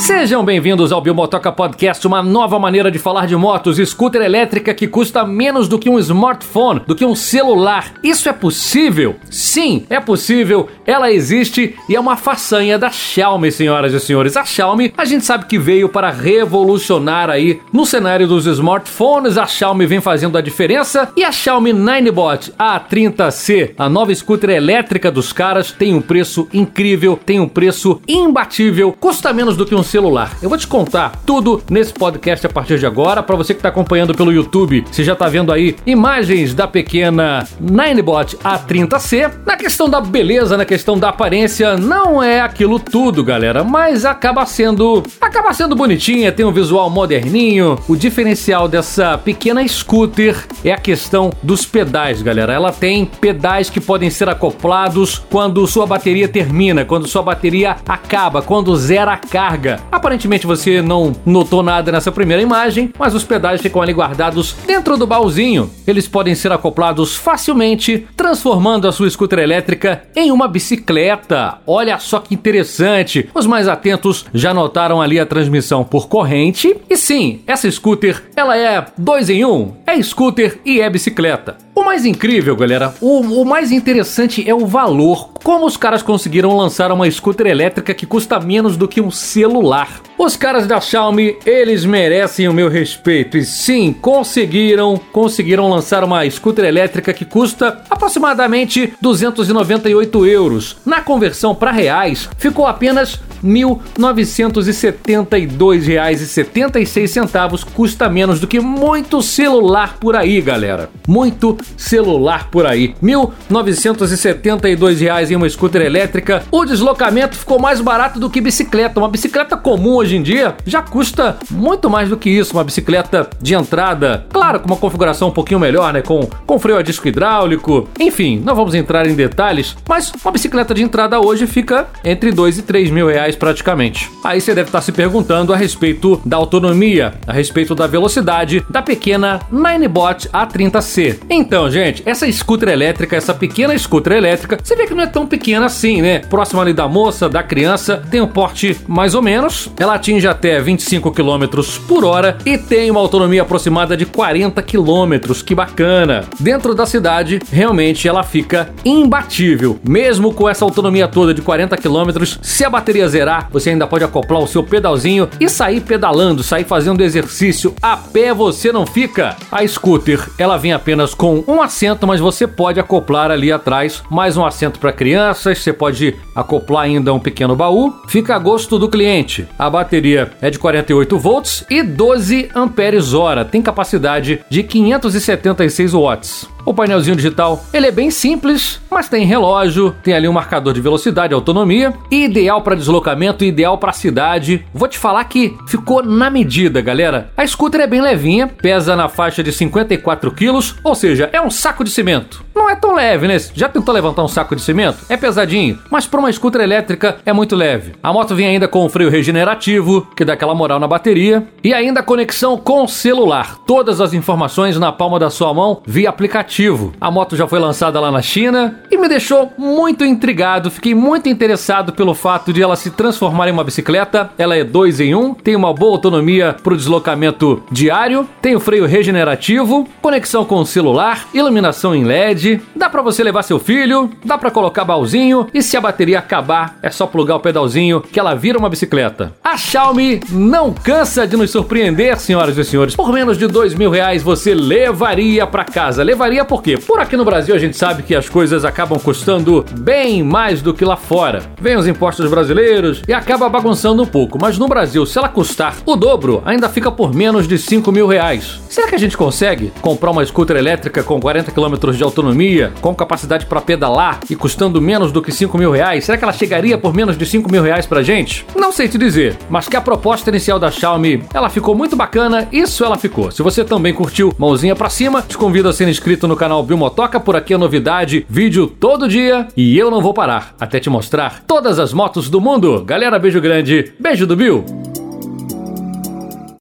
Sejam bem-vindos ao Biomotoca Podcast, uma nova maneira de falar de motos, scooter elétrica que custa menos do que um smartphone, do que um celular. Isso é possível? Sim, é possível, ela existe e é uma façanha da Xiaomi, senhoras e senhores. A Xiaomi, a gente sabe que veio para revolucionar aí no cenário dos smartphones. A Xiaomi vem fazendo a diferença e a Xiaomi Ninebot A30C, a nova scooter elétrica dos caras, tem um preço incrível, tem um preço imbatível, custa menos do que um celular. Eu vou te contar tudo nesse podcast a partir de agora. Para você que está acompanhando pelo YouTube, você já está vendo aí imagens da pequena Ninebot A30C. Na questão da beleza, na questão da aparência, não é aquilo tudo, galera, mas acaba sendo acaba sendo bonitinha, tem um visual moderninho. O diferencial dessa pequena scooter é a questão dos pedais, galera. Ela tem pedais que podem ser acoplados quando sua bateria termina, quando sua bateria acaba, quando zera a carga. Aparentemente você não notou nada nessa primeira imagem, mas os pedais ficam ali guardados dentro do baúzinho. Eles podem ser acoplados facilmente, transformando a sua scooter elétrica em uma bicicleta. Olha só que interessante. Os mais atentos já notaram ali a transmissão por corrente. E sim, essa scooter, ela é dois em um. É scooter e é bicicleta. Mais incrível, galera, o, o, mais interessante é o valor. Como os caras conseguiram lançar uma scooter elétrica que custa menos do que um celular? Os caras da Xiaomi, eles merecem o meu respeito. E sim, conseguiram, conseguiram lançar uma scooter elétrica que custa aproximadamente 298 euros. Na conversão para reais, ficou apenas 1.972,76 custa menos do que muito celular por aí, galera. Muito celular por aí. R$ 1.972 em uma scooter elétrica. O deslocamento ficou mais barato do que bicicleta. Uma bicicleta comum hoje em dia já custa muito mais do que isso. Uma bicicleta de entrada, claro, com uma configuração um pouquinho melhor, né? Com, com freio a disco hidráulico. Enfim, não vamos entrar em detalhes, mas uma bicicleta de entrada hoje fica entre 2 e 3 mil reais praticamente. Aí você deve estar se perguntando a respeito da autonomia, a respeito da velocidade da pequena Ninebot A30C. Então, gente, essa scooter elétrica, essa pequena scooter elétrica, você vê que não é tão pequena assim, né? Próxima ali da moça, da criança, tem um porte mais ou menos. Ela atinge até 25 km por hora e tem uma autonomia aproximada de 40 km. Que bacana! Dentro da cidade, realmente ela fica imbatível. Mesmo com essa autonomia toda de 40 km, se a bateria zerar, você ainda pode acoplar o seu pedalzinho e sair pedalando, sair fazendo exercício. A pé você não fica. A scooter, ela vem apenas com um assento, mas você pode acoplar ali atrás mais um assento para crianças, você pode acoplar ainda um pequeno baú. Fica a gosto do cliente. A bateria é de 48 volts e 12 amperes hora, tem capacidade de 576 watts. O painelzinho digital, ele é bem simples, mas tem relógio, tem ali um marcador de velocidade autonomia, ideal para deslocamento, ideal para cidade. Vou te falar que ficou na medida, galera. A scooter é bem levinha, pesa na faixa de 54 quilos, ou seja, é um saco de cimento. Não é tão leve, né? Já tentou levantar um saco de cimento? É pesadinho, mas para uma scooter elétrica é muito leve. A moto vem ainda com o freio regenerativo, que dá aquela moral na bateria, e ainda conexão com celular. Todas as informações na palma da sua mão via aplicativo. A moto já foi lançada lá na China e me deixou muito intrigado. Fiquei muito interessado pelo fato de ela se transformar em uma bicicleta. Ela é dois em um, tem uma boa autonomia para o deslocamento diário, tem o freio regenerativo, conexão com o celular, iluminação em LED. Dá para você levar seu filho, dá para colocar baúzinho e se a bateria acabar é só plugar o pedalzinho que ela vira uma bicicleta. A Xiaomi não cansa de nos surpreender, senhoras e senhores. Por menos de dois mil reais você levaria para casa, levaria varia por quê? Por aqui no Brasil a gente sabe que as coisas acabam custando bem mais do que lá fora. Vem os impostos brasileiros e acaba bagunçando um pouco, mas no Brasil, se ela custar o dobro, ainda fica por menos de 5 mil reais. Será que a gente consegue comprar uma scooter elétrica com 40 km de autonomia, com capacidade para pedalar e custando menos do que 5 mil reais? Será que ela chegaria por menos de 5 mil reais pra gente? Não sei te dizer, mas que a proposta inicial da Xiaomi, ela ficou muito bacana, isso ela ficou. Se você também curtiu, mãozinha para cima, te convido a ser inscrito no canal Bilmotoca, por aqui é novidade, vídeo todo dia e eu não vou parar até te mostrar todas as motos do mundo. Galera, beijo grande, beijo do Bill.